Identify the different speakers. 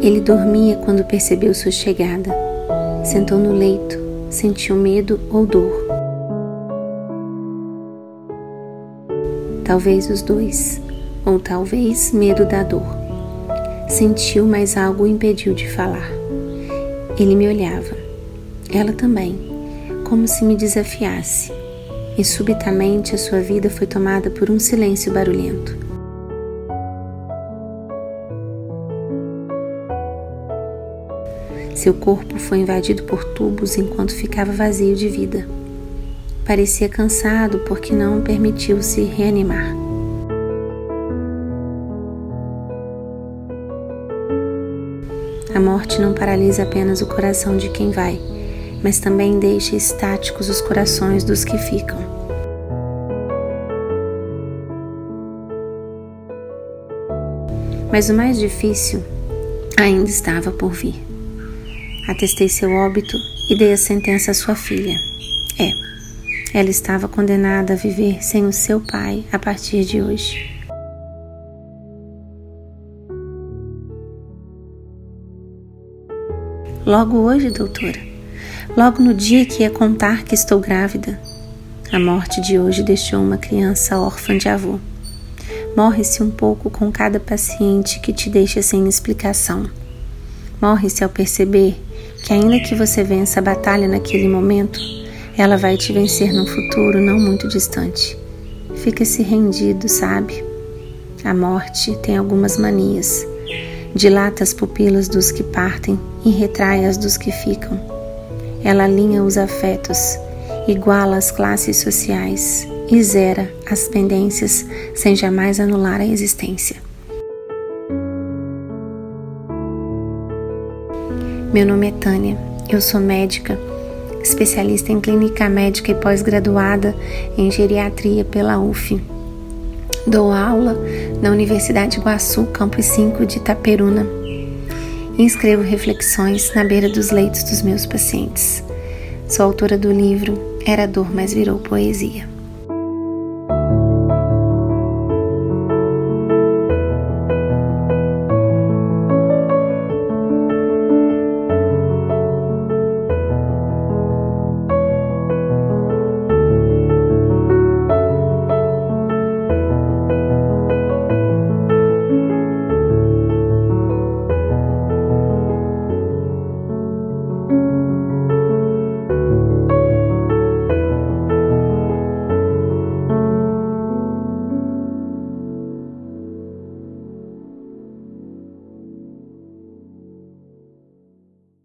Speaker 1: Ele dormia quando percebeu sua chegada. Sentou no leito, sentiu medo ou dor. Talvez os dois, ou talvez medo da dor. Sentiu, mas algo o impediu de falar. Ele me olhava. Ela também, como se me desafiasse. E subitamente a sua vida foi tomada por um silêncio barulhento. Seu corpo foi invadido por tubos enquanto ficava vazio de vida. Parecia cansado porque não permitiu se reanimar. A morte não paralisa apenas o coração de quem vai, mas também deixa estáticos os corações dos que ficam. Mas o mais difícil ainda estava por vir. Atestei seu óbito e dei a sentença à sua filha. É, ela estava condenada a viver sem o seu pai a partir de hoje. Logo hoje, doutora. Logo no dia que ia contar que estou grávida. A morte de hoje deixou uma criança órfã de avô. Morre-se um pouco com cada paciente que te deixa sem explicação. Morre-se ao perceber que, ainda que você vença a batalha naquele momento, ela vai te vencer num futuro não muito distante. Fica-se rendido, sabe? A morte tem algumas manias dilata as pupilas dos que partem e retrai as dos que ficam. Ela alinha os afetos, iguala as classes sociais e zera as pendências sem jamais anular a existência. Meu nome é Tânia, eu sou médica, especialista em clínica médica e pós-graduada em geriatria pela UF. Dou aula na Universidade Iguaçu, campus 5 de Itaperuna. E escrevo reflexões na beira dos leitos dos meus pacientes. Sou autora do livro Era Dor, mas Virou Poesia.